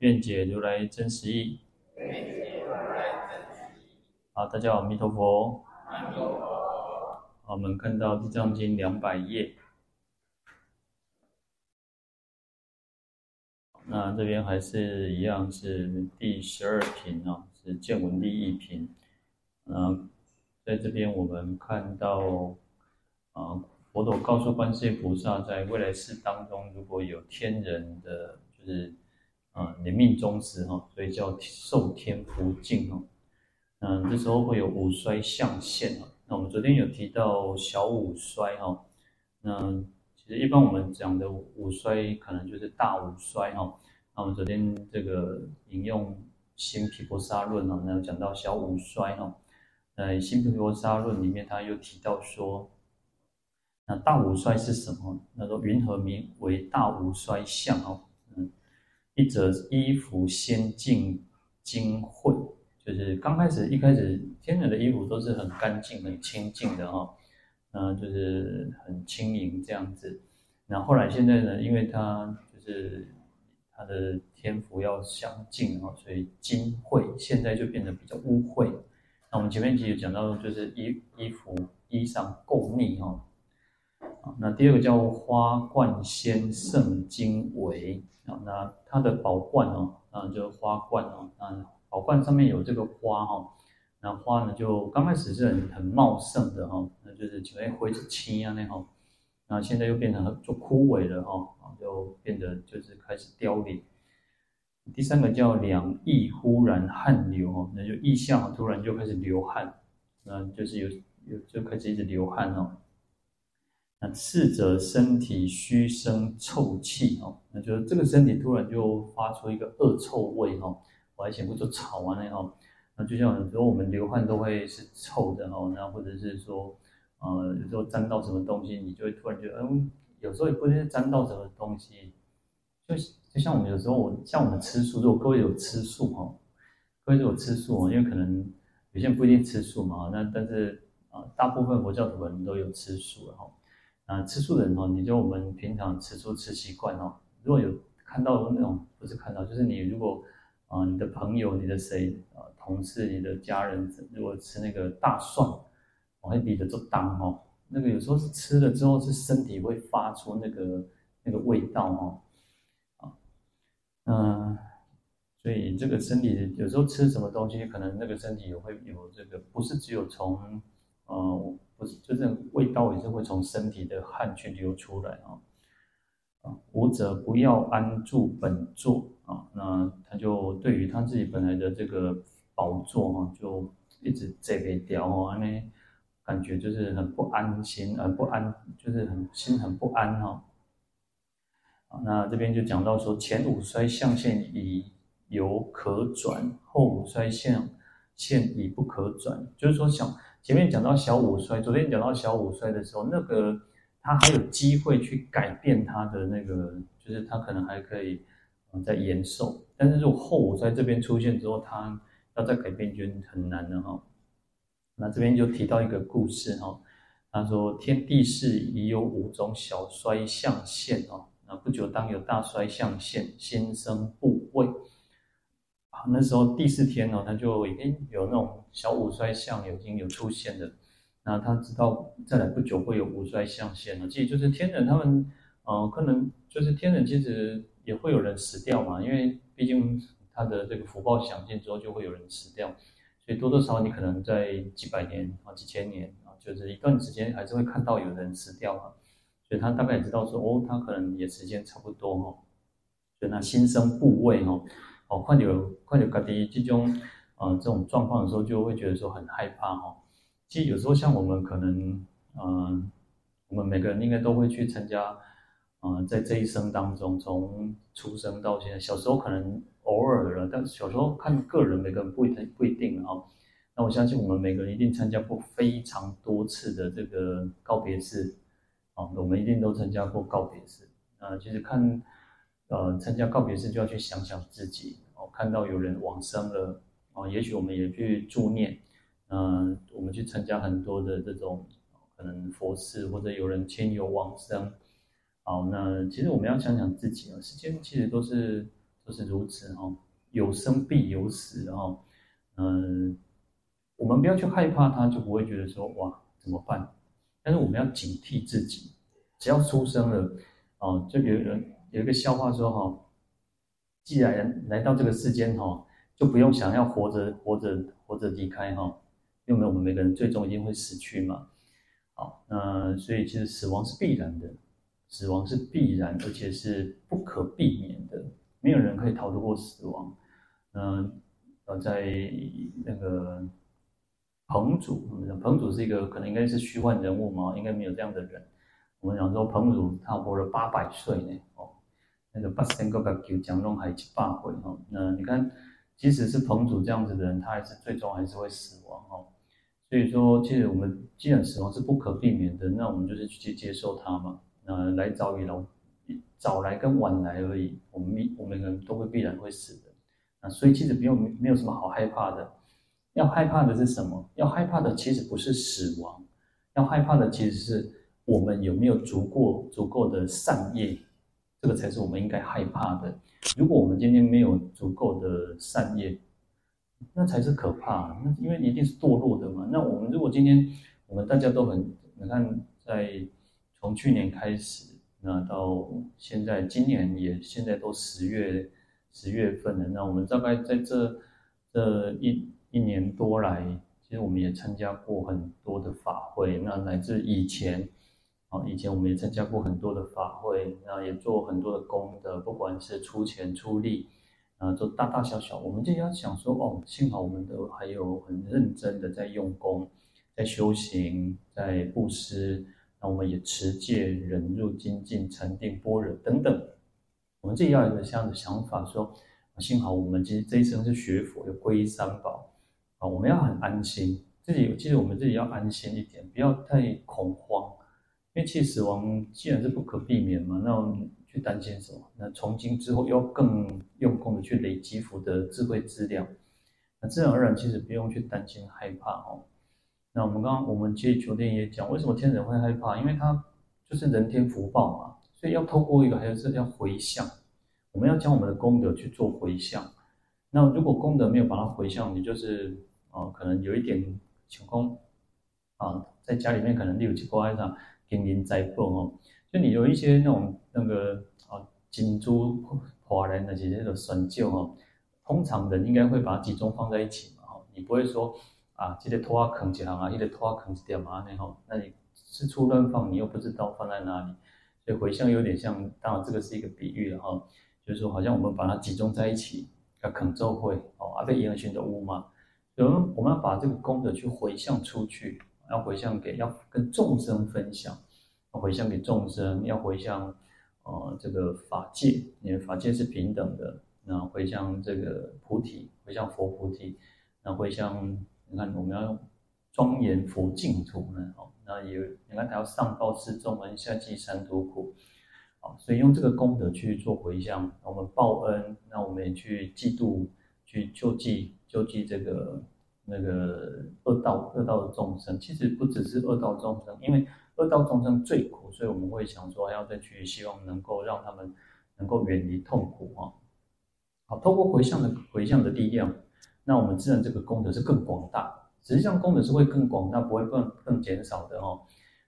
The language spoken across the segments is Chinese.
愿解如来真实义。好，大家好，阿弥陀佛。弥陀佛。我们看到《地藏经》两百页。那这边还是一样是第十二品啊，是见闻第一品。嗯，在这边我们看到啊，佛陀告诉观世音菩萨，在未来世当中，如果有天人的，就是。啊，临命终时哈，所以叫受天福尽哈。嗯，这时候会有五衰相现哈。那我们昨天有提到小五衰哈。那其实一般我们讲的五衰，可能就是大五衰哈。那我们昨天这个引用《新毗婆沙论》哈，那有讲到小五衰哈。呃，《新毗婆沙论》里面他又提到说，那大五衰是什么？那说云何名为大五衰相哈？一则衣服先净精秽，就是刚开始一开始天人的衣服都是很干净、很清净的哈，嗯，就是很轻盈这样子。那后来现在呢，因为它就是它的天福要相净哈，所以精秽现在就变得比较污秽。那我们前面其实讲到，就是衣衣服衣裳垢腻哈。那第二个叫花冠仙圣经纬。啊，那它的宝冠哦，啊，就花冠哦，啊，宝冠上面有这个花哈，那花呢就刚开始是很很茂盛的哈，那就是就哎灰是青啊那种，那现在又变成就枯萎了哈，就变得就是开始凋零。第三个叫两腋忽然汗流哦，那就腋下突然就开始流汗，那就是有有就开始一直流汗哦。那次者身体虚生臭气哦，那就是这个身体突然就发出一个恶臭味哈，我还想不就吵完了哈，那就像有时候我们流汗都会是臭的哈，那或者是说，呃，有时候沾到什么东西，你就会突然觉得，嗯，有时候也不一定是沾到什么东西，就就像我们有时候我像我们吃素，如果各位有吃素哈，各位有吃素，因为可能有些人不一定吃素嘛，那但是啊，大部分佛教徒人都有吃素哈。啊，吃素的人哦，你就我们平常吃素吃习惯哦。如果有看到那种，不是看到，就是你如果啊，你的朋友、你的谁啊，同事、你的家人，如果吃那个大蒜，我会比的做当哦。那个有时候是吃了之后，是身体会发出那个那个味道哦。啊，嗯，所以这个身体有时候吃什么东西，可能那个身体也会有这个，不是只有从呃。是，就是味道也是会从身体的汗去流出来啊。啊，无者不要安住本座啊，那他就对于他自己本来的这个宝座哈，就一直这个雕哦，那感觉就是很不安心，很不安，就是很心很不安哈。啊，那这边就讲到说，前五衰相现已犹可转，后五衰相现已不可转，就是说想。前面讲到小五衰，昨天讲到小五衰的时候，那个他还有机会去改变他的那个，就是他可能还可以嗯在延寿。但是如果后五衰这边出现之后，他要再改变就很难了哈。那这边就提到一个故事哈，他说天地世已有五种小衰相现哦，那不久当有大衰相现，心生不那时候第四天呢，他就已经有那种小五衰相已经有出现了。那他知道再来不久会有五衰相现了。其实就是天人他们，呃，可能就是天人其实也会有人死掉嘛，因为毕竟他的这个福报享尽之后就会有人死掉，所以多多少少你可能在几百年啊、几千年啊，就是一段时间还是会看到有人死掉嘛。所以他大概也知道说，哦，他可能也时间差不多哈，所以他心生怖畏哈。哦，看到看到家己这种呃这种状况的时候，就会觉得说很害怕哈、哦。其实有时候像我们可能，嗯、我们每个人应该都会去参加，啊、呃，在这一生当中，从出生到现在，小时候可能偶尔了，但小时候看个人，每个人不一定不一定啊。那我相信我们每个人一定参加过非常多次的这个告别式啊，我们一定都参加过告别式啊。其实看呃参加告别式，就要去想想自己哦，看到有人往生了啊，也许我们也去助念，嗯、我们去参加很多的这种。可能佛事或者有人亲友往生，好，那其实我们要想想自己啊，世间其实都是都是如此哈，有生必有死哈，嗯，我们不要去害怕它，就不会觉得说哇怎么办？但是我们要警惕自己，只要出生了，哦，就有人有一个笑话说哈，既然来到这个世间哈，就不用想要活着活着活着离开哈，因为我们每个人最终一定会死去嘛。好，那所以其实死亡是必然的，死亡是必然，而且是不可避免的，没有人可以逃得过死亡。嗯，呃，在那个彭祖，彭祖是一个可能应该是虚幻人物嘛，应该没有这样的人。我们讲说彭祖他活了八百岁呢，哦，那个八仙过个九江龙还七八回哦。那你看，即使是彭祖这样子的人，他还是最终还是会死亡哦。所以说，其实我们既然死亡是不可避免的，那我们就是去接受它嘛。那来早与老，早来跟晚来而已。我们我们人都会必然会死的。啊，所以其实不用没有什么好害怕的。要害怕的是什么？要害怕的其实不是死亡，要害怕的其实是我们有没有足够足够的善业，这个才是我们应该害怕的。如果我们今天没有足够的善业，那才是可怕，那因为一定是堕落的嘛。那我们如果今天我们大家都很，你看，在从去年开始，那到现在，今年也现在都十月十月份了。那我们大概在这这一一年多来，其实我们也参加过很多的法会。那乃至以前，以前我们也参加过很多的法会，那也做很多的功德，不管是出钱出力。啊，做大大小小，我们就要想说，哦，幸好我们都还有很认真的在用功，在修行，在布施，那我们也持戒、忍辱、精进、禅定、般若等等，我们自己要有个这样的想法，说，幸好我们其实这一生是学佛，又皈依三宝，啊，我们要很安心，自己其实我们自己要安心一点，不要太恐慌，因为其实死亡既然是不可避免嘛，那我们。去担心什么？那从今之后要更用功的去累积福德智慧资料，那自然而然其实不用去担心害怕哦。那我们刚刚我们接酒店也讲，为什么天人会害怕？因为他就是人天福报嘛，所以要透过一个，还有是要回向，我们要将我们的功德去做回向。那如果功德没有把它回向，你就是啊、可能有一点情况啊，在家里面可能六七个晚上经营灾祸哦。就你有一些那种那个啊金珠华人的这些的神旧哈，通常人应该会把它集中放在一起嘛哈，你不会说啊这些拖啊啃几行啊，这些拖啊啃几点嘛那哈，那你四处乱放，你又不知道放在哪里，所以回向有点像，当然这个是一个比喻了哈，就是说好像我们把它集中在一起，要啃咒会哦，啊被阴恶的污嘛，所以我们要把这个功德去回向出去，要回向给要跟众生分享。回向给众生，要回向，呃，这个法界，因为法界是平等的。那回向这个菩提，回向佛菩提，那回向，你看我们要用庄严佛净土呢，哦，那也你看他要上报四重恩，下济三途苦，好，所以用这个功德去做回向，我们报恩，那我们也去济度，去救济救济这个那个恶道恶道的众生。其实不只是恶道众生，因为恶道众生最苦，所以我们会想说，要再去希望能够让他们能够远离痛苦啊。好，透过回向的回向的力量，那我们自然这个功德是更广大。实际上功德是会更广大，不会更更减少的哦。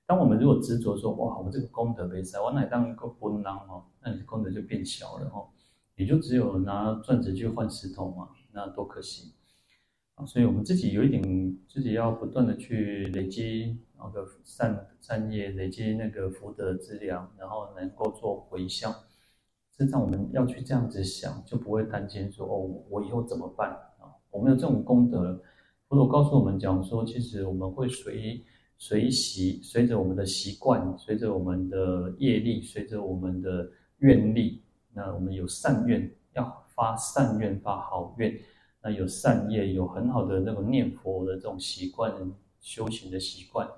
当我们如果执着说，哇，我这个功德没塞，我乃当一个笨狼哦，那你的功德就变小了哦，也就只有拿钻石去换石头嘛，那多可惜。所以，我们自己有一点，自己要不断的去累积那个善善业，累积那个福德资粮，然后能够做回向。实际上，我们要去这样子想，就不会担心说哦，我以后怎么办啊？我们有这种功德，佛陀告诉我们讲说，其实我们会随随习，随着我们的习惯，随着我们的业力，随着我们的愿力，那我们有善愿，要发善愿，发好愿，那有善业，有很好的那种念佛的这种习惯，修行的习惯，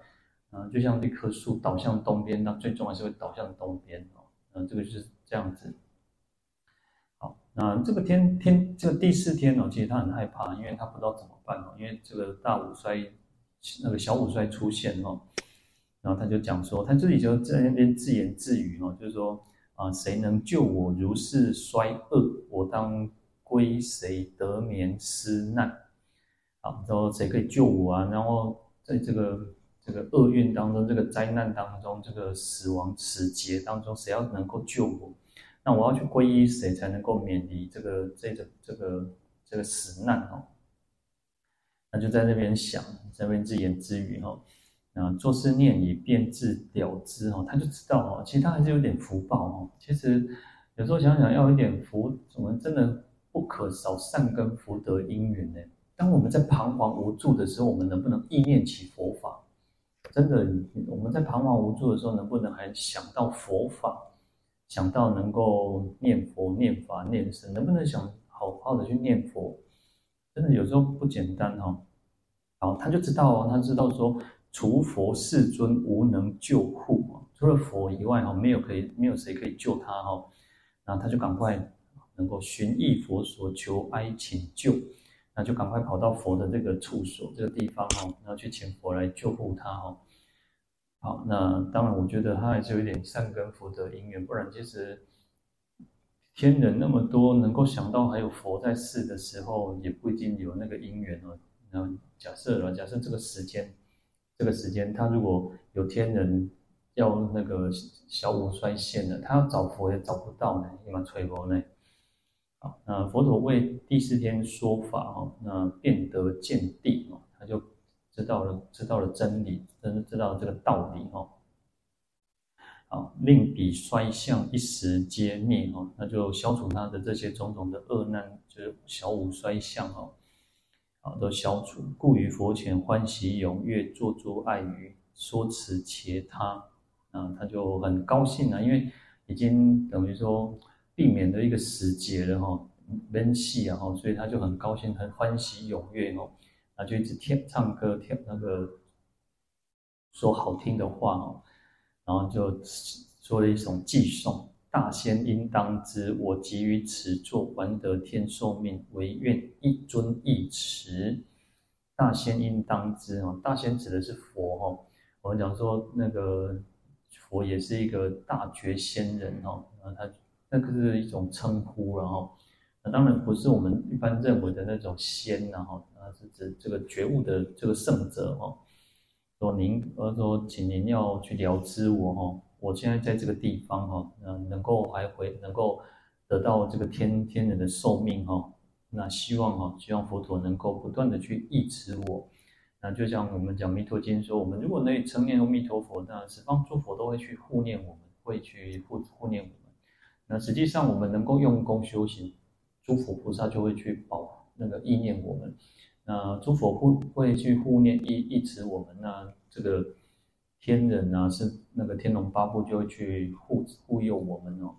嗯，就像一棵树倒向东边，那最终还是会倒向东边哦，嗯，这个就是这样子。好，那这个天天这个第四天哦，其实他很害怕，因为他不知道怎么办哦，因为这个大五衰，那个小五衰出现哦，然后他就讲说，他自己就在那边自言自语哦，就是说啊，谁能救我如是衰恶，我当归谁得免斯难？啊，说谁可以救我啊？然后在这个这个厄运当中，这个灾难当中，这个死亡死劫当中，谁要能够救我？那我要去皈依谁才能够免离这个这个这个这个死难哦？那就在那边想，在那边自言自语哈。啊，作是念已，便自了之哦。他就知道哦，其实他还是有点福报哦。其实有时候想想，要一点福，怎么真的不可少善根福德因缘呢。当我们在彷徨无助的时候，我们能不能意念起佛法？真的，我们在彷徨无助的时候，能不能还想到佛法？想到能够念佛、念法、念僧，能不能想好好的去念佛？真的有时候不简单哈。好，他就知道哦，他知道说，除佛世尊无能救护，除了佛以外哈，没有可以，没有谁可以救他哈。然后他就赶快能够寻忆佛所求哀请救，那就赶快跑到佛的这个处所这个地方哦，然后去请佛来救护他哦。好，那当然，我觉得他还是有一点善根福德因缘，不然其实天人那么多，能够想到还有佛在世的时候，也不一定有那个因缘哦。那假设了，假设这个时间，这个时间，他如果有天人要那个小五衰现了，他要找佛也找不到呢，你蛮吹佛呢。那佛陀为第四天说法哦，那变得见地哦，他就。知道了，知道了真理，真的知道了这个道理哦。好，令彼衰相一时皆灭哦，那就消除他的这些种种的恶难，就是小五衰相哦，啊，都消除。故于佛前欢喜踊跃，作诸爱语，说辞其他，啊，他就很高兴啊，因为已经等于说避免了一个时节了哈，闷戏啊哈，所以他就很高兴，很欢喜踊跃哦。他就一直跳唱歌，跳那个说好听的话哦，然后就说了一首寄颂：大仙应当知，我即于此座，还得天寿命，唯愿一尊一持。大仙应当知哦，大仙指的是佛哦。我们讲说那个佛也是一个大觉仙人哦，然后他那个是一种称呼，然后。那当然不是我们一般认为的那种仙，然后啊是指这个觉悟的这个圣者哈。说您，呃说请您要去了知我哈，我现在在这个地方哈，嗯，能够还回能够得到这个天天人的寿命哈。那希望哈，希望佛陀能够不断的去忆持我。那就像我们讲弥陀经说，我们如果能成念阿弥陀佛，那十方诸佛都会去护念我们，会去护护念我们。那实际上我们能够用功修行。诸佛菩萨就会去保那个意念我们，那诸佛会会去护念忆忆持我们，那这个天人啊，是那个天龙八部就会去护护佑我们哦。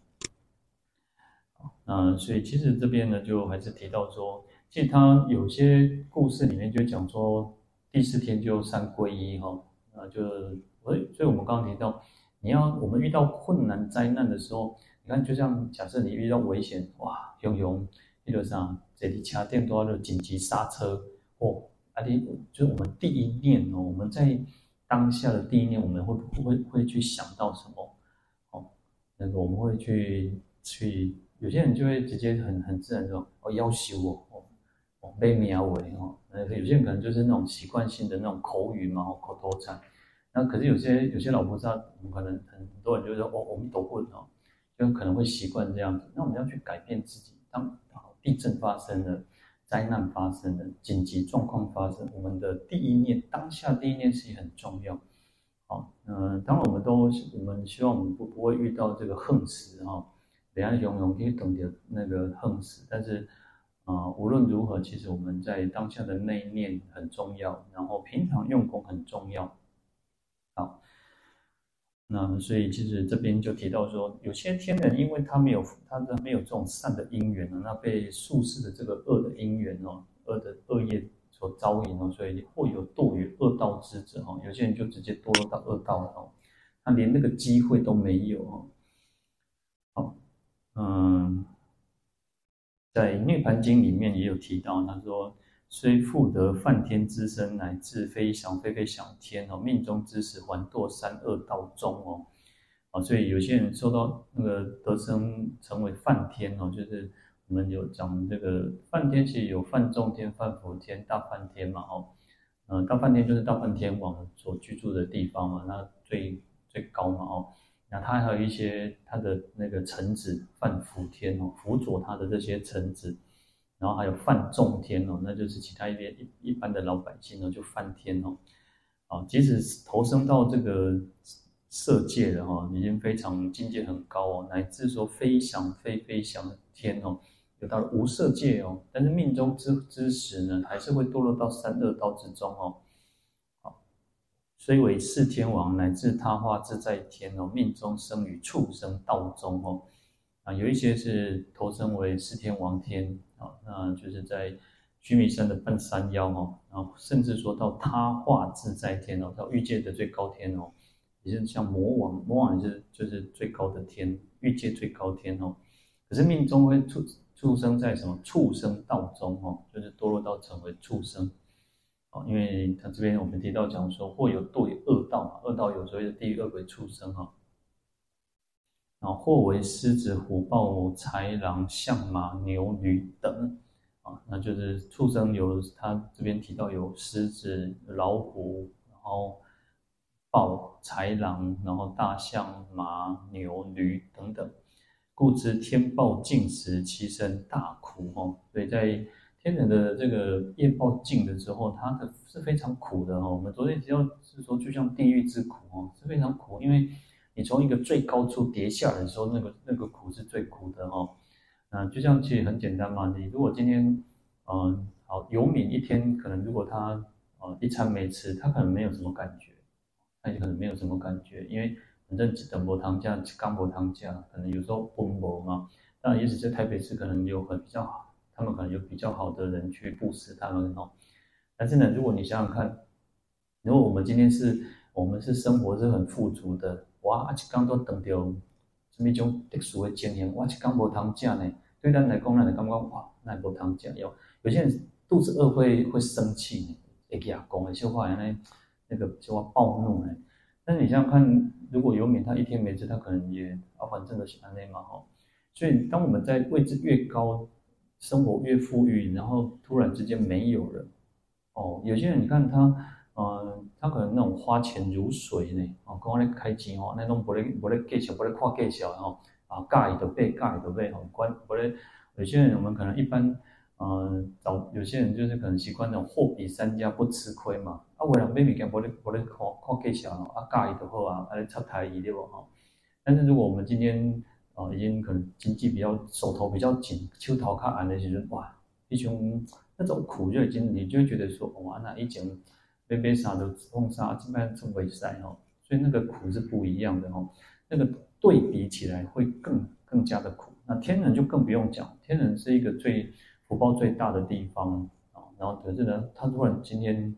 啊，所以其实这边呢，就还是提到说，其实他有些故事里面就讲说，第四天就三皈依哈，啊，就所以，所以我们刚刚提到，你要我们遇到困难灾难的时候。你看，就像假设你遇到危险，哇，熊熊，比如说这里掐电都要紧急刹车，哦，啊，你就是我们第一念哦，我们在当下的第一念，我们会不会会去想到什么？哦，那个我们会去去，有些人就会直接很很自然说，哦，要挟我，哦，哦，被名为哦，那有些人可能就是那种习惯性的那种口语嘛，哦口头禅。那可是有些有些老菩萨，我们可能很多人就说，哦，我们都会哦。就可能会习惯这样子，那我们要去改变自己。当地震发生了，灾难发生了，紧急状况发生，我们的第一念，当下第一念是很重要。好，嗯，当然我们都，我们希望我们不不会遇到这个横死哈，等下永永可以懂得那个横死。但是啊、呃，无论如何，其实我们在当下的那一念很重要，然后平常用功很重要。那所以其实这边就提到说，有些天人因为他没有他的没有这种善的因缘呢，那被宿世的这个恶的因缘哦，恶的恶业所招引哦，所以或有堕于恶道之者哦，有些人就直接堕落到恶道了哦，他连那个机会都没有哦。好，嗯。在《涅槃经》里面也有提到，他说：“虽复得梵天之身，乃至飞翔飞飞翔天哦，命中之时还堕三恶道中哦。”啊，所以有些人受到那个得生成为梵天哦，就是我们有讲这个梵天，其实有梵众天、梵福天、大梵天嘛哦。嗯，大梵天就是大梵天王所居住的地方嘛，那最最高嘛哦。那他还有一些他的那个臣子梵福天哦，辅佐他的这些臣子，然后还有犯众天哦，那就是其他一边一一般的老百姓哦，就犯天哦，啊，即使投生到这个色界的哈，已经非常境界很高哦，乃至说飞翔飞飞翔天哦，有到了无色界哦，但是命中之之时呢，还是会堕落到三恶道之中哦。虽为四天王，乃至他化自在天哦，命中生于畜生道中哦。啊，有一些是投生为四天王天啊，那就是在须弥山的半山腰哦，然后甚至说到他化自在天哦，到欲界的最高天哦，也是像魔王，魔王也是就是最高的天，欲界最高天哦。可是命中会出畜生在什么畜生道中哦，就是堕落到成为畜生。哦，因为他这边我们提到讲说，或有堕于恶道嘛，恶道有所谓的地狱、恶鬼、畜生哈，然后或为狮子、虎、豹、豺狼、象、马、牛、驴等，啊，那就是畜生有他这边提到有狮子、老虎，然后豹、豺狼，然后大象、马、牛、驴等等，故知天报尽时，其身大苦哦，所以在。天人的这个业报尽了之后，他的是非常苦的哦。我们昨天提到是说，就像地狱之苦哦，是非常苦，因为你从一个最高处跌下来的时候，那个那个苦是最苦的哦。那就像其实很简单嘛，你如果今天嗯、好游民一天可能如果他呃一餐没吃，他可能没有什么感觉，他就可能没有什么感觉，因为反正只等波汤价，刚波汤价，可能有时候奔波嘛。那也许在台北市可能有很比较好。他们可能有比较好的人去布施他们哦，但是呢，如果你想想看，如果我们今天是我们是生活是很富足的，哇，阿刚都等到什么一种特殊的经验，哇，阿刚无汤吃呢，对咱来讲，咱来感觉哇，那无汤吃有有些人肚子饿会会生气呢，会牙讲的，说话原来那个说话暴怒呢。但是你想想看，如果游民他一天没吃，他可能也啊，反正都是安尼嘛哈。所以当我们在位置越高。生活越富裕，然后突然之间没有了，哦，有些人你看他，呃，他可能那种花钱如水呢，哦，跟我咧开钱哦，那种不咧不咧计较，不咧看计较哦，啊，介意就买，介意就买哦，关不咧，有些人我们可能一般，嗯、找有些人就是可能习惯那种货比三家不吃亏嘛，啊，为了买物件不咧不咧看看计较哦，啊，介意就好啊，啊，咧插台语对不哈？但是如果我们今天，哦，已经可能经济比较手头比较紧，手头卡硬的时候，哇，一种那种苦就已经，你就觉得说，哇，那一整杯杯啥都碰啥，基本上成为塞哦，所以那个苦是不一样的哦，那个对比起来会更更加的苦。那天人就更不用讲，天人是一个最福报最大的地方啊，然后可是呢，他突然今天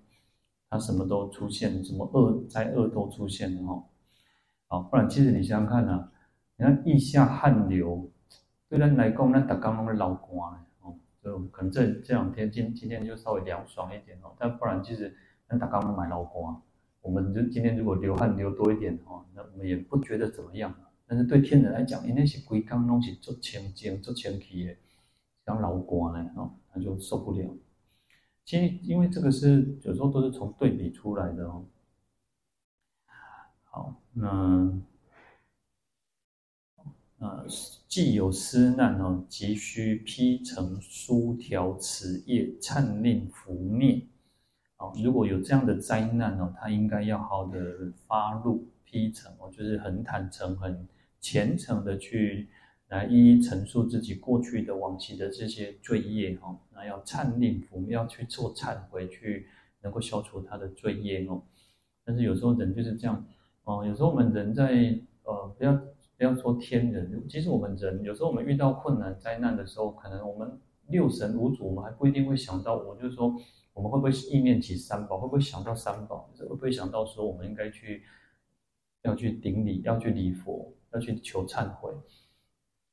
他什么都出现，什么恶灾恶都出现了哈，好，不然其实你想想看啊。你看腋下汗流，对咱来讲，咱大家拢是流汗哦，就可能这这两天今今天就稍微凉爽一点哦，但不然其实咱大家拢蛮流汗。我们就今天如果流汗流多一点哦，那我们也不觉得怎么样。但是对天人来讲，因为是规工拢是做清净、做清气的，像流汗呢哦，他就受不了。其实因为这个是有时候都是从对比出来的哦。好，那。呃，既有斯难哦，急需披成书条持业，忏令拂灭。如果有这样的灾难哦，他应该要好的发露披承哦，就是很坦诚、很虔诚的去来一一陈述自己过去的往昔的这些罪业哦，那要忏令伏灭，要去做忏悔，去能够消除他的罪业哦。但是有时候人就是这样，哦、有时候我们人在呃，不要不要说天人，其实我们人有时候我们遇到困难灾难的时候，可能我们六神无主，我们还不一定会想到。我就是说，我们会不会意念起三宝？会不会想到三宝？会不会想到说我们应该去要去顶礼，要去礼佛，要去求忏悔？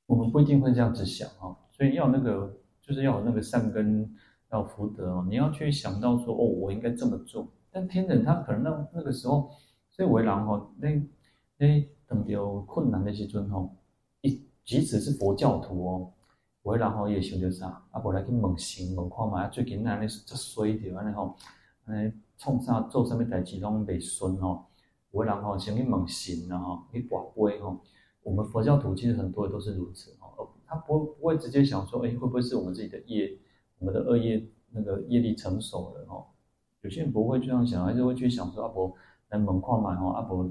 我们不一定会这样子想啊，所以要那个就是要有那个善根，要福德哦。你要去想到说哦，我应该这么做。但天人他可能那那个时候，所以为人吼，那那等有困难的时阵吼，一即使是佛教徒哦，为人吼也想到啥，啊，无来去问神问看嘛，最近安尼足衰着安尼吼，安尼创啥做啥物代志拢袂顺吼，为人吼先去问神啊吼，去跋杯吼。我们佛教徒其实很多都是如此哦，他不不会直接想说，哎，会不会是我们自己的业，我们的恶业那个业力成熟了吼？有些人不会这样想，还是会去想说，阿伯来门框嘛，吼，阿伯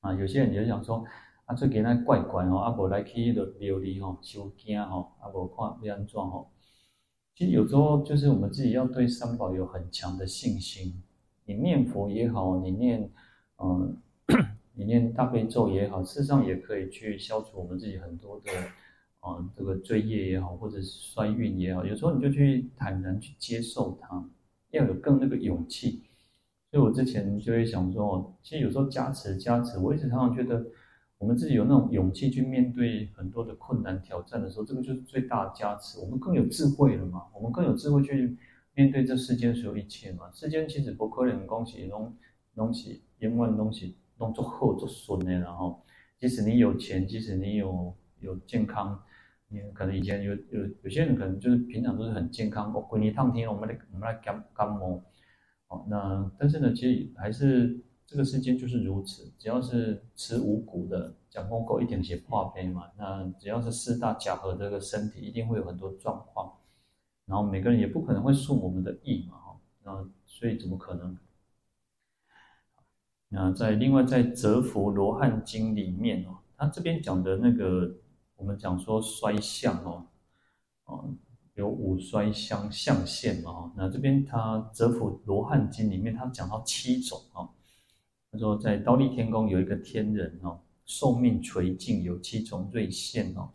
啊，有些人也想说，啊，最近那怪怪吼，阿伯来去的庙里吼，收惊吼，阿伯看要安怎吼。其实有时候就是我们自己要对三宝有很强的信心。你念佛也好，你念嗯，你念大悲咒也好，事实上也可以去消除我们自己很多的啊这个罪业也好，或者是衰运也好。有时候你就去坦然去接受它。要有更那个勇气，所以我之前就会想说，其实有时候加持加持，我一直常常觉得，我们自己有那种勇气去面对很多的困难挑战的时候，这个就是最大的加持。我们更有智慧了嘛，我们更有智慧去面对这世间所有一切嘛。世间其实不可能东西弄东西因为东西弄做好做顺的，然后即使你有钱，即使你有有健康。你可能以前有有有些人可能就是平常都是很健康，我滚一趟天，我们来我们来感感冒，哦，那但是呢，其实还是这个世间就是如此，只要是吃五谷的，讲公狗一点些破杯嘛，那只要是四大假合这个身体，一定会有很多状况，然后每个人也不可能会顺我们的意嘛，哈，那所以怎么可能？那在另外在《折伏罗汉经》里面哦，他这边讲的那个。我们讲说衰相哦，哦，有五衰相相现嘛，那这边他《折伏罗汉经》里面他讲到七种哦，说在刀利天宫有一个天人哦，寿命垂尽，有七种瑞现哦，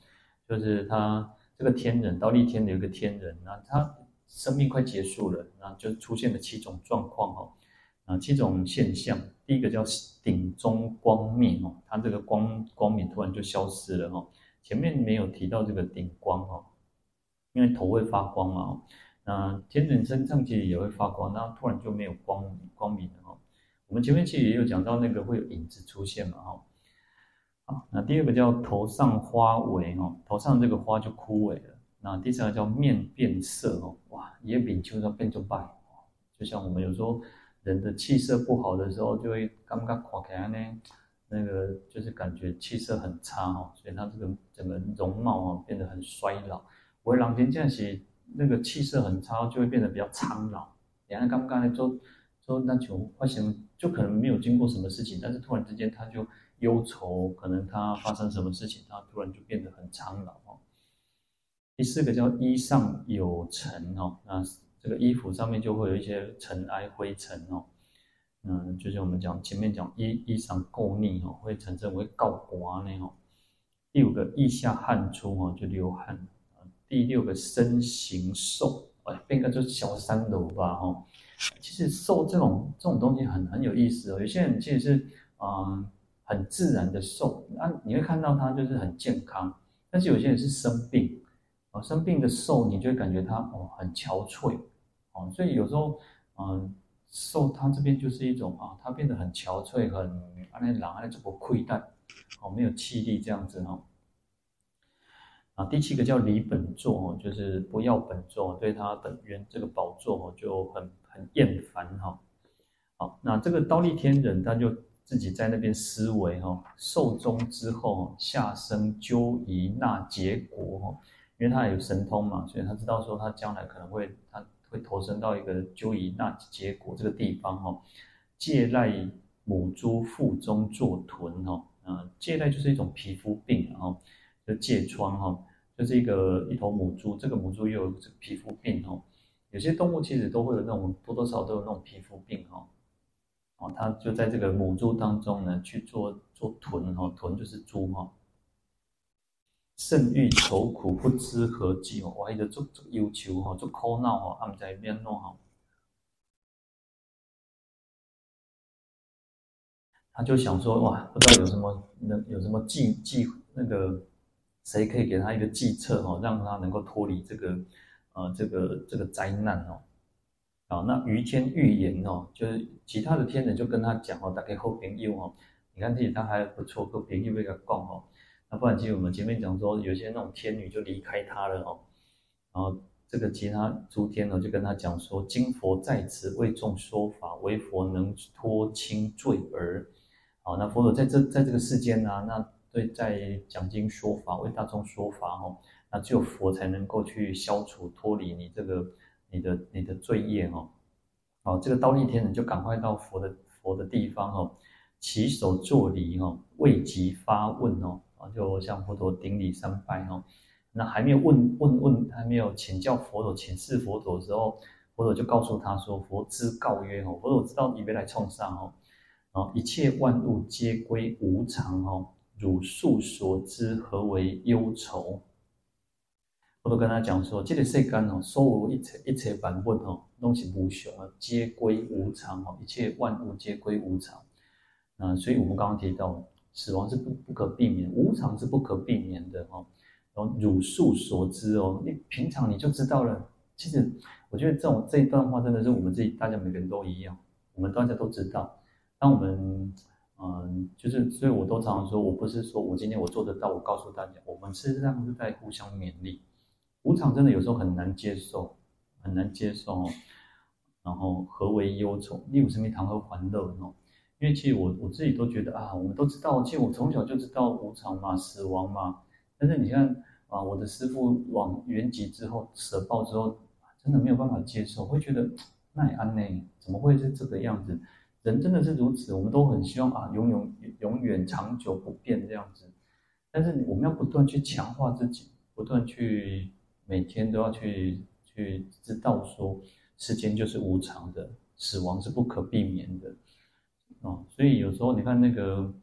就是他这个天人刀利天有一个天人，那他生命快结束了，那就出现了七种状况哦，啊，七种现象，第一个叫顶中光灭哦，他这个光光明突然就消失了哦。前面没有提到这个顶光哦，因为头会发光嘛，那天人身上其实也会发光，那突然就没有光光明了。我们前面其实也有讲到那个会有影子出现嘛哈。好，那第二个叫头上花萎哦，头上这个花就枯萎了。那第三个叫面变色哦，哇，也比秋要变就败，就像我们有时候人的气色不好的时候，就会刚刚垮开呢。那个就是感觉气色很差哦，所以他这个整个容貌哦变得很衰老。为人间这样子，那个气色很差，就会变得比较苍老。你看刚刚才说说那种发生，就可能没有经过什么事情，但是突然之间他就忧愁，可能他发生什么事情，他突然就变得很苍老哦。第四个叫衣上有尘哦，那这个衣服上面就会有一些尘埃灰尘哦。嗯，就是我们讲前面讲衣衣裳垢腻哦，会产生会告刮呢哦。第五个腋下汗出哦，就流汗。第六个身形瘦，哎，变个就小三楼吧哈。其实瘦这种这种东西很很有意思哦。有些人其实是嗯很自然的瘦，那你会看到他就是很健康，但是有些人是生病哦，生病的瘦，你就会感觉他哦很憔悴哦。所以有时候嗯。瘦，他这边就是一种啊，他变得很憔悴，很啊那懒，安那这个溃怠，哦，没有气力这样子哦。啊，第七个叫离本座哦，就是不要本座，对他本源这个宝座哦就很很厌烦哈。好，那这个刀利天人他就自己在那边思维哈，寿终之后下生鸠夷那结国哈，因为他有神通嘛，所以他知道说他将来可能会他。会投身到一个鸠夷那结国这个地方哈，借赖母猪腹中作豚哈，啊，疥癞就是一种皮肤病，然后就疥疮哈，就是一个一头母猪，这个母猪又有皮肤病哈，有些动物其实都会有那种多多少少都有那种皮肤病哈，哦，他就在这个母猪当中呢去做做豚哈，豚就是猪哈。甚欲愁苦，不知何计哦，我一直做做忧愁哈，做苦恼哈，他们在边弄哈。他就想说哇，不知道有什么能有什么计计那个谁可以给他一个计策哦，让他能够脱离这个呃这个这个灾难哦。啊，那于天预言哦，就是其他的天人就跟他讲哦，大概好朋友哦，你看这里他还不错，好朋友被他供哦。那不然，其实我们前面讲说，有些那种天女就离开他了哦，然后这个其他诸天呢就跟他讲说，今佛在此为众说法，唯佛能脱轻罪儿。好，那佛陀在这在这个世间呢、啊，那对在讲经说法，为大众说法哦，那只有佛才能够去消除脱离你这个你的你的罪业哦。好，这个忉利天人就赶快到佛的佛的地方哦，起手作礼哦，未及发问哦。啊就向佛陀顶礼三拜哦，那还没有问问问，还没有请教佛陀、请示佛陀的时候，佛陀就告诉他说：“佛之告曰哦，佛陀知道你别来冲上哦，啊，一切万物皆归无常哦，汝素所知何为忧愁？”我都跟他讲说：“这个世间哦，所有一切一切万物哦，东西无常啊，皆归无常哦，一切万物皆归无常。啊，所以我们刚刚提到。”死亡是不不可避免，无常是不可避免的哦。然后汝素所知哦，你平常你就知道了。其实我觉得这种这一段话真的是我们自己大家每个人都一样，我们大家都知道。当我们嗯，就是所以我都常常说，我不是说我今天我做得到，我告诉大家，我们事实上是在互相勉励。无常真的有时候很难接受，很难接受。然后何为忧愁？你有什么谈何欢乐呢？因为其实我我自己都觉得啊，我们都知道，其实我从小就知道无常嘛，死亡嘛。但是你看啊，我的师父往圆寂之后，舍报之后，真的没有办法接受，会觉得那也安呢？怎么会是这个样子？人真的是如此，我们都很希望啊，永永永远长久不变这样子。但是我们要不断去强化自己，不断去每天都要去去知道说，时间就是无常的，死亡是不可避免的。哦，所以有时候你看那个，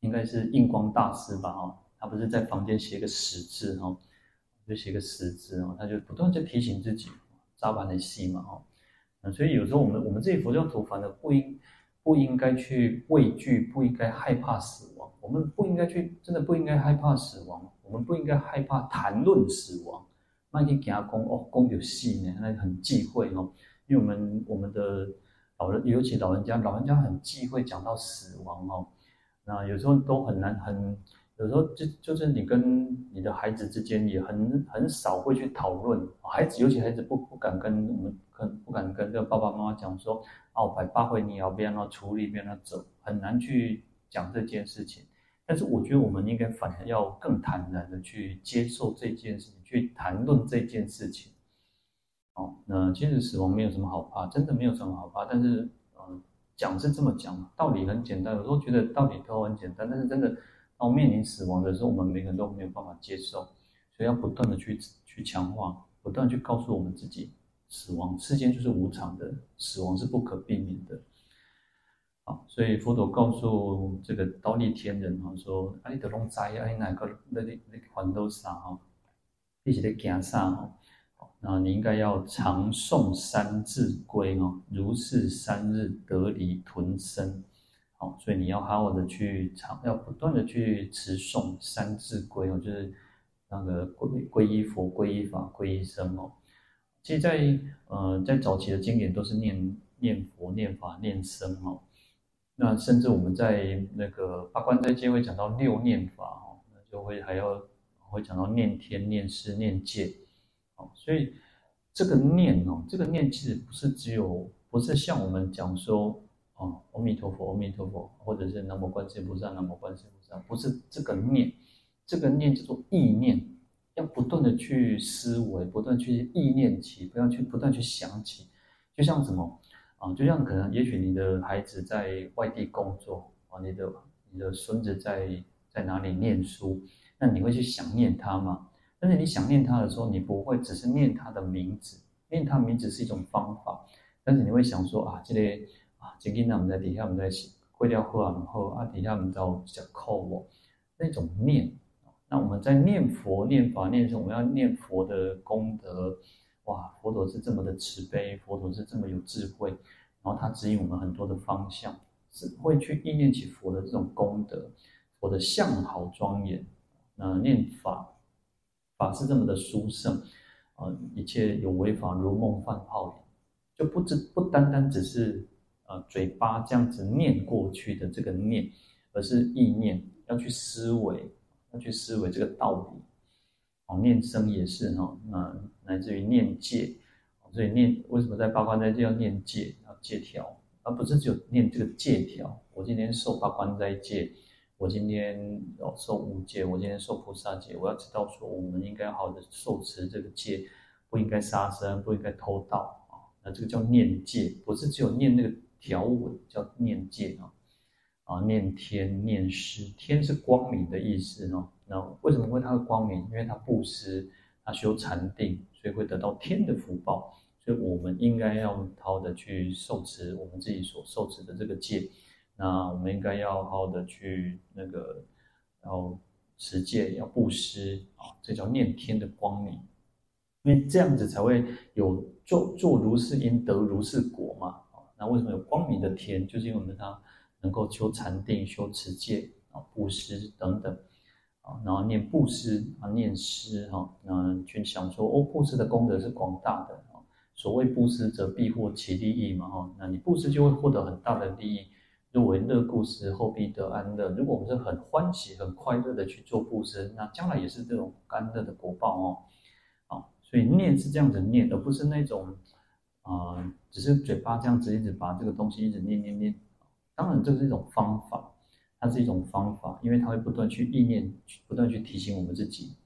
应该是印光大师吧？哦，他不是在房间写个死字哈，就写个死字哦，他就不断在提醒自己，扎板的戏嘛，哦，嗯，所以有时候我们我们这些佛教徒反而不应不应该去畏惧，不应该害怕死亡，我们不应该去，真的不应该害怕死亡，我们不应该害怕谈论死亡，万一给他讲哦，讲有戏呢，那很忌讳哦，因为我们我们的。老人，尤其老人家，老人家很忌讳讲到死亡哦。那有时候都很难，很有时候就就是你跟你的孩子之间也很很少会去讨论。孩子，尤其孩子不不敢跟我们，跟不敢跟这个爸爸妈妈讲说，哦，百八回你要不要处理，不要走，很难去讲这件事情。但是我觉得我们应该反而要更坦然的去接受这件事情，去谈论这件事情。哦，那其实死亡没有什么好怕，真的没有什么好怕。但是，嗯，讲是这么讲，道理很简单。有时候觉得道理都很简单，但是真的，当面临死亡的时候，我们每个人都没有办法接受，所以要不断的去去强化，不断去告诉我们自己，死亡世间就是无常的，死亡是不可避免的。好，所以佛陀告诉这个忉利天人啊，说：“哎，得龙灾，哎，哪个那那那环都啥哈，一起在惊啥哈。”那你应该要常诵三字规哦，如是三日得离豚身，好，所以你要好好的去常，要不断的去持诵三字规哦，就是那个皈皈依佛、皈依法、皈依僧哦。其实在，在呃在早期的经典都是念念佛、念法、念僧哦。那甚至我们在那个八关斋戒会讲到六念法哦，那就会还要会讲到念天、念师、念戒。哦，所以这个念哦，这个念其实不是只有，不是像我们讲说哦，阿弥陀佛，阿弥陀佛，或者是南无观世音菩萨，南无观世音菩萨，不是这个念，这个念叫做意念，要不断的去思维，不断去意念起，不要去不断去想起，就像什么啊，就像可能也许你的孩子在外地工作啊，你的你的孙子在在哪里念书，那你会去想念他吗？但是你想念他的时候，你不会只是念他的名字，念他名字是一种方法。但是你会想说啊，这里啊，今天我们在底下我们在会掉喝完后啊，底下我们在讲扣我那种念。那我们在念佛、念法、念什么？我们要念佛的功德。哇，佛陀是这么的慈悲，佛陀是这么有智慧，然后他指引我们很多的方向，是会去意念起佛的这种功德，佛的相好庄严。那念法，法是这么的殊胜，呃，一切有为法如梦幻泡影，就不只不单单只是呃嘴巴这样子念过去的这个念，而是意念要去思维，要去思维这个道理。念僧也是哈，那乃至于念戒，所以念为什么在八关斋戒要念戒，啊戒条，而不是只有念这个戒条。我今天受八关斋戒，我今天要受五戒，我今天受菩萨戒，我要知道说，我们应该好好的受持这个戒，不应该杀生，不应该偷盗啊。那这个叫念戒，不是只有念那个条文，叫念戒啊。啊，念天念师，天是光明的意思哦。那为什么会它的光明？因为它布施，它修禅定，所以会得到天的福报。所以我们应该要好好的去受持我们自己所受持的这个戒。那我们应该要好好的去那个，然后持戒，要布施啊，这叫念天的光明。因为这样子才会有做做如是因得如是果嘛。那为什么有光明的天？就是因为我们它。能够修禅定、修持戒啊、布施等等啊，然后念布施啊、念施哈，那去想说哦，布施的功德是广大的啊。所谓布施则必获其利益嘛哈，那你布施就会获得很大的利益。若为乐布施，后必得安乐。如果我们是很欢喜、很快乐的去做布施，那将来也是这种安乐的果报哦。啊，所以念是这样子念，而不是那种啊、只是嘴巴这样子一直把这个东西一直念念念。当然，这是一种方法，它是一种方法，因为它会不断去意念，不断去提醒我们自己。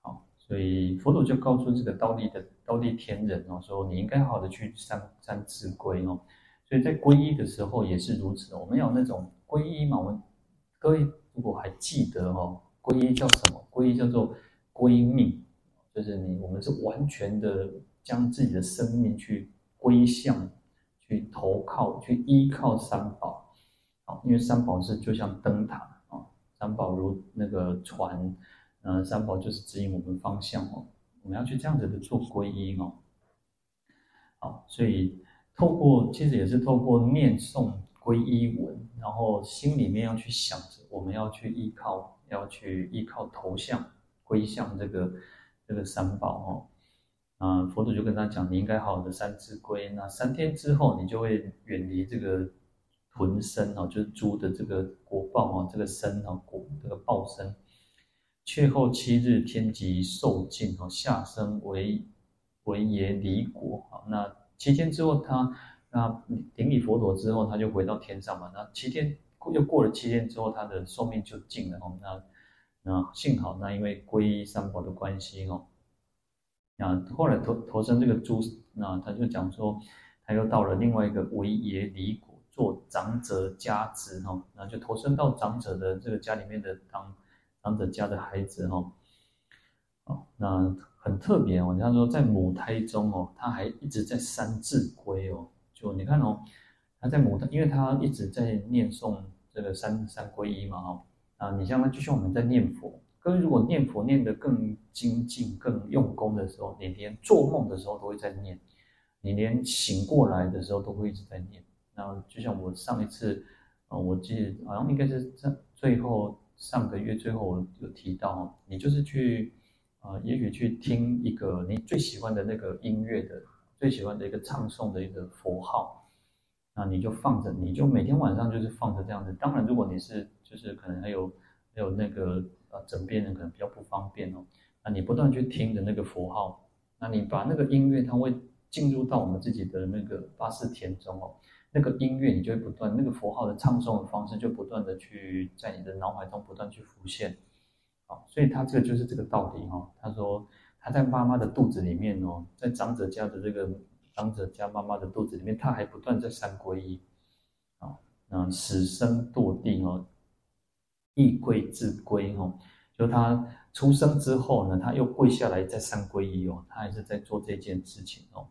好，所以佛陀就告诉这个道立的道立天人哦，说你应该好好的去三三自归哦。所以在皈依的时候也是如此，我们要那种皈依嘛。我们各位如果还记得哦，皈依叫什么？皈依叫做归命，就是你我们是完全的将自己的生命去归向。去投靠，去依靠三宝，啊，因为三宝是就像灯塔啊，三宝如那个船，呃，三宝就是指引我们方向哦，我们要去这样子的做皈依哦，好，所以透过其实也是透过念诵皈依文，然后心里面要去想着，我们要去依靠，要去依靠头像归向这个这个三宝哦。啊，佛祖就跟他讲，你应该好好的三自归。那三天之后，你就会远离这个豚身哦，就是猪的这个果报哦，这个身哦，果这个报身。却后七日，天极寿尽哦，下生为为耶离果。好，那七天之后他，他那顶礼佛陀之后，他就回到天上嘛。那七天又过了七天之后，他的寿命就尽了哦。那那幸好，那因为皈依三宝的关系哦。啊，后来投投身这个猪，那他就讲说，他又到了另外一个为耶离果，做长者家子哈，那就投身到长者的这个家里面的当长者家的孩子哈，哦，那很特别哦，他说在母胎中哦，他还一直在三字归哦，就你看哦，他在母胎，因为他一直在念诵这个三三皈依嘛哈，啊，你像他就像我们在念佛。各位如果念佛念得更精进、更用功的时候，你连做梦的时候都会在念，你连醒过来的时候都会一直在念。然后就像我上一次，呃，我记得好像应该是在最后上个月最后我有提到，你就是去，呃，也许去听一个你最喜欢的那个音乐的、最喜欢的一个唱诵的一个佛号，那你就放着，你就每天晚上就是放着这样子。当然，如果你是就是可能还有还 有那个。啊，枕边人可能比较不方便哦。那你不断去听着那个佛号，那你把那个音乐，它会进入到我们自己的那个八识田中哦。那个音乐，你就会不断那个佛号的唱诵的方式，就不断的去在你的脑海中不断去浮现。好，所以他这个就是这个道理哈。他说他在妈妈的肚子里面哦，在长者家的这个长者家妈妈的肚子里面，他还不断在三皈依。啊，那死生堕地哦。亦跪自归哦，就他出生之后呢，他又跪下来再三皈依哦，他还是在做这件事情哦。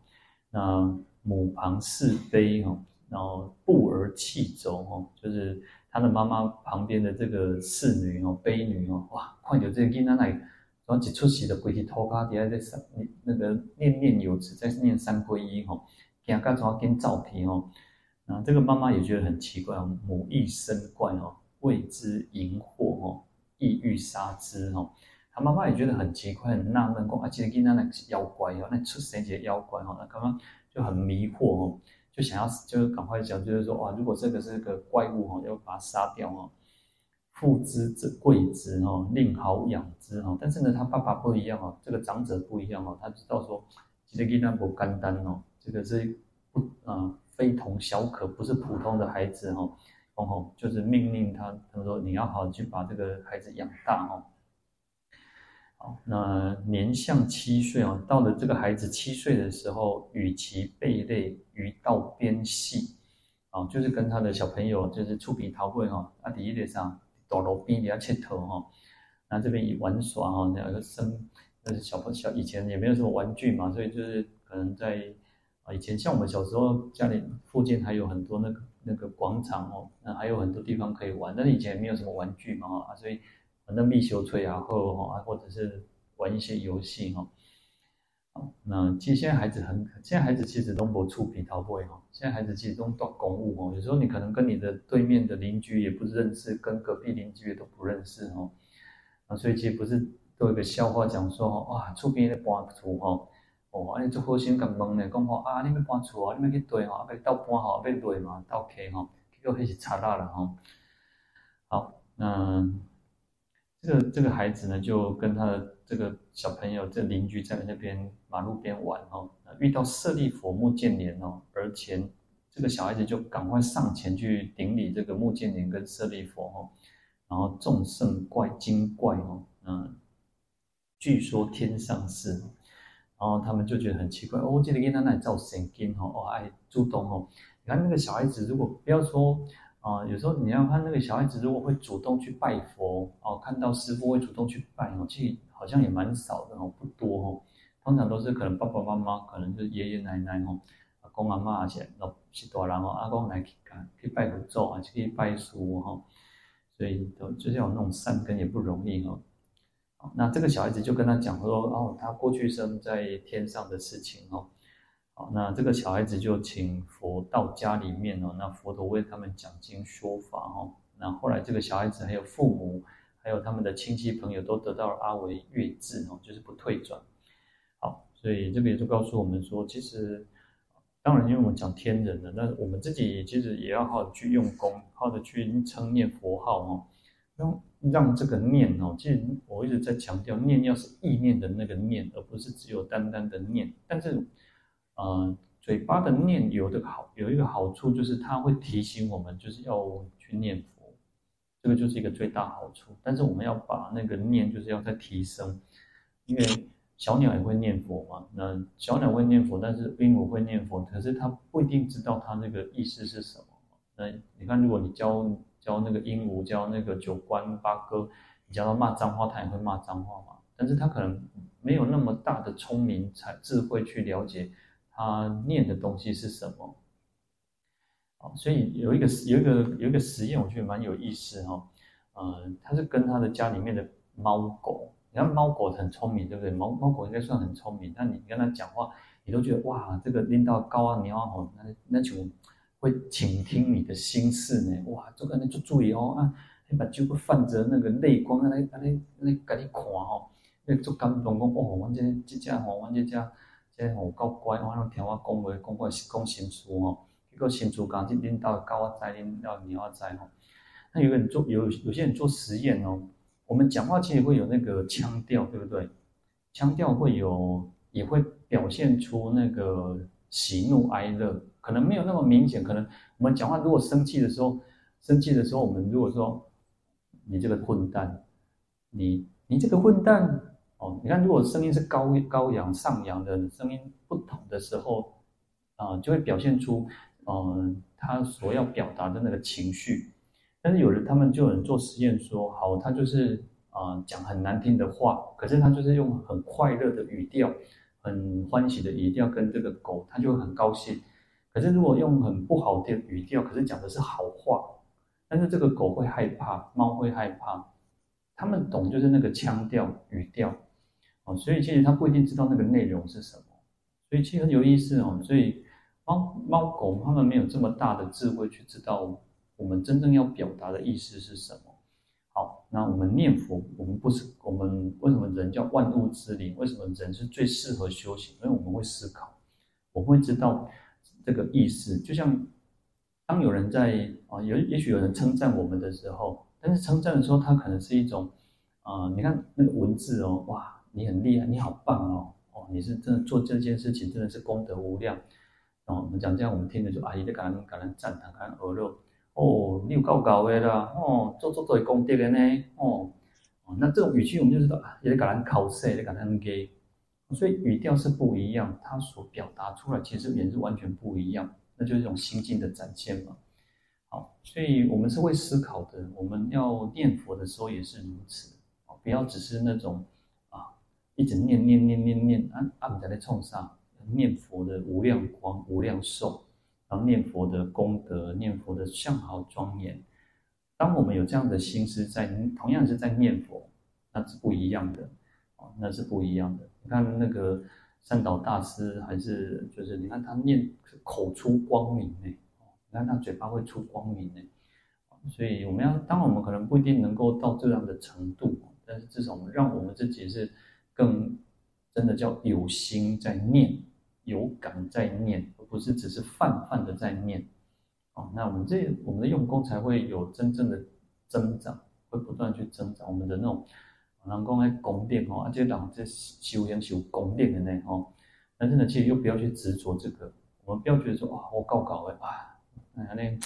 那母旁侍悲哦，然后步而弃走哦，就是他的妈妈旁边的这个侍女哦，婢女哦，哇，看到这个囡仔来，然后一出席的跪地祷告底下在三那个念念有词，在念三皈依哈，惊干怎跟照皮哦，那这个妈妈也觉得很奇怪哦，母亦生怪哦，为之淫惑哦，意欲杀之哦。他妈妈也觉得很奇怪，很纳闷，讲啊，这个囡仔那是妖怪哦，那出生些妖怪哦，那刚刚就很迷惑哦，就想要就赶快讲，就是说哇，如果这个是个怪物哦，要把它杀掉哦，父之子贵之哦，令好养之哦。但是呢，他爸爸不一样哦，这个长者不一样哦，他知道说这个囡仔不简单哦，这个是不啊、呃、非同小可，不是普通的孩子哦，哦，就是命令他，他说你要好好去把这个孩子养大哦。好，那年向七岁哦，到了这个孩子七岁的时候，与其贝类于道边戏，啊，就是跟他的小朋友就是出皮桃会哈，啊，第一点上躲路边底下切头哈，那这边以玩耍哈，两个生，那是小朋小以前也没有什么玩具嘛，所以就是可能在啊以前像我们小时候家里附近还有很多那个那个广场哦，那还有很多地方可以玩，但是以前没有什么玩具嘛啊，所以。那蜜秀吹啊，或哈，或者是玩一些游戏哈。那其实现在孩子很，现在孩子其实都不出皮逃不会哈。现在孩子其实都做公务哦，有时候你可能跟你的对面的邻居也不认识，跟隔壁邻居也都不认识哈。啊，所以其实不是都有一个笑话讲说，哇，厝边的搬厝哈，哦，啊你做好心咁问呢，讲话啊，你们搬厝啊，你们去对哈，要倒搬哈，要对嘛，倒开哈，结果还是差大了哈。好，那。这个这个孩子呢，就跟他的这个小朋友、这邻居在那边马路边玩哦，遇到舍利佛目犍连哦，而且这个小孩子就赶快上前去顶礼这个目犍连跟舍利佛哦，然后众圣怪精怪哦，嗯，据说天上是，然后他们就觉得很奇怪哦，这个囡仔那里造神经哦，哦爱主动哦，你看那个小孩子如果不要说。啊，有时候你要看那个小孩子，如果会主动去拜佛哦，看到师父会主动去拜哦，其实好像也蛮少的哦，不多哦。通常都是可能爸爸妈妈，可能就是爷爷奶奶哦，阿公阿妈些老是大人哦，阿公来去去拜佛咒啊，去拜书哈，所以都就是要有那种善根也不容易哦。那这个小孩子就跟他讲说哦，他过去生在天上的事情哦。好，那这个小孩子就请佛到家里面哦，那佛陀为他们讲经说法哦。那后来这个小孩子还有父母，还有他们的亲戚朋友都得到了阿维越智哦，就是不退转。好，所以这个也就告诉我们说，其实当然，因为我们讲天人的，那我们自己其实也要好好去用功，好的去称念佛号哦，让让这个念哦，其实我一直在强调，念要是意念的那个念，而不是只有单单的念，但是。呃，嘴巴的念有的好，有一个好处就是它会提醒我们，就是要去念佛，这个就是一个最大好处。但是我们要把那个念，就是要再提升，因为小鸟也会念佛嘛。那小鸟会念佛，但是鹦鹉会念佛，可是它不一定知道它那个意思是什么。那你看，如果你教教那个鹦鹉，教那个九官八哥，你教他骂脏话，他也会骂脏话嘛。但是他可能没有那么大的聪明才智慧去了解。他念的东西是什么？啊，所以有一个有一个有一个实验，我觉得蛮有意思哈。嗯，他是跟他的家里面的猫狗，你看猫狗很聪明，对不对？猫猫狗应该算很聪明，但你跟他讲话，你都觉得哇，这个拎到高啊，你要吼，那那种会倾听你的心事呢。哇，这个你就注意哦啊，你把就会泛着那个泪光，来来来来给你看哦，那做感动讲哦，我这这只吼，我这只。这吼够乖，我拢听我讲话，讲话是讲心事哦。结果心事讲这领导教我知，领导你要知吼。那有个人做有有些人做实验哦，我们讲话其实会有那个腔调，对不对？腔调会有，也会表现出那个喜怒哀乐，可能没有那么明显。可能我们讲话如果生气的时候，生气的时候，我们如果说你这个混蛋，你你这个混蛋。哦，你看，如果声音是高高扬上扬的声音不同的时候，啊、就会表现出，嗯、呃，他所要表达的那个情绪。但是有人他们就有人做实验说，好，他就是啊、讲很难听的话，可是他就是用很快乐的语调，很欢喜的语调跟这个狗，他就会很高兴。可是如果用很不好的语调，可是讲的是好话，但是这个狗会害怕，猫会害怕，他们懂就是那个腔调语调，哦，所以其实他不一定知道那个内容是什么，所以其实很有意思哦。所以猫猫狗他们没有这么大的智慧去知道我们真正要表达的意思是什么。好，那我们念佛，我们不是我们为什么人叫万物之灵？为什么人是最适合修行？因为我们会思考，我们会知道这个意思。就像当有人在啊，有也许有人称赞我们的时候，但是称赞的时候，他可能是一种啊、你看那个文字哦，哇，你很厉害，你好棒哦，哦，你是真的做这件事情真的是功德无量。哦，我们讲这样，我们听着就阿姨在感恩感恩赞叹感恩而乐。哦，你有够高的啦！哦，做做做功德的呢！哦，哦，那这种语气我们就知道啊，也得给人考试，也得给人给，所以语调是不一样，它所表达出来其实也是完全不一样，那就是一种心境的展现嘛。好，所以我们是会思考的，我们要念佛的时候也是如此，不要只是那种啊，一直念念念念念，啊啊，不知道在冲啥，念佛的无量光、无量寿。然后念佛的功德，念佛的相好庄严。当我们有这样的心思在，同样是在念佛，那是不一样的，哦，那是不一样的。看那个善导大师，还是就是你看他念口出光明呢，你看他嘴巴会出光明呢。所以我们要，当然我们可能不一定能够到这样的程度，但是至少我们让我们自己是更真的叫有心在念，有感在念。而不是只是泛泛的在念，哦，那我们这我们的用功才会有真正的增长，会不断去增长我们的那种，人讲爱功练哦，而且讲这修行修功练的呢，哦，但是呢，其实又不要去执着这个，我们不要觉得说啊，我搞搞的啊，那那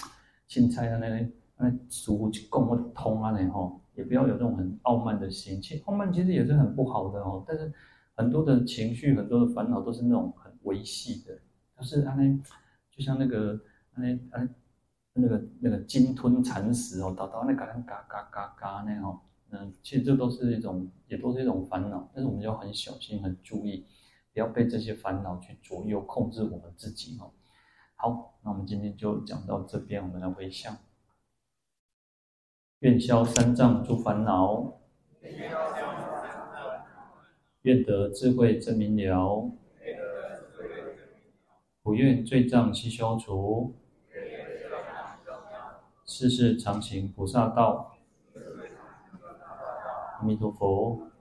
青菜啊，那那那师父去讲我通啊，然后也不要有这种很傲慢的心，其实傲慢其实也是很不好的哦，但是很多的情绪，很多的烦恼都是那种很微细的。就是啊，那就像那个那啊，那个那个鲸吞蚕食哦，到到那嘎嘎嘎嘎嘎那哦，嗯，其实这都是一种，也都是一种烦恼。但是我们要很小心、很注意，不要被这些烦恼去左右、控制我们自己哦。好，那我们今天就讲到这边，我们来回向，愿消三障诸烦恼，愿得智慧真明了。不愿罪障悉消除，世世常行菩萨道。阿弥陀佛。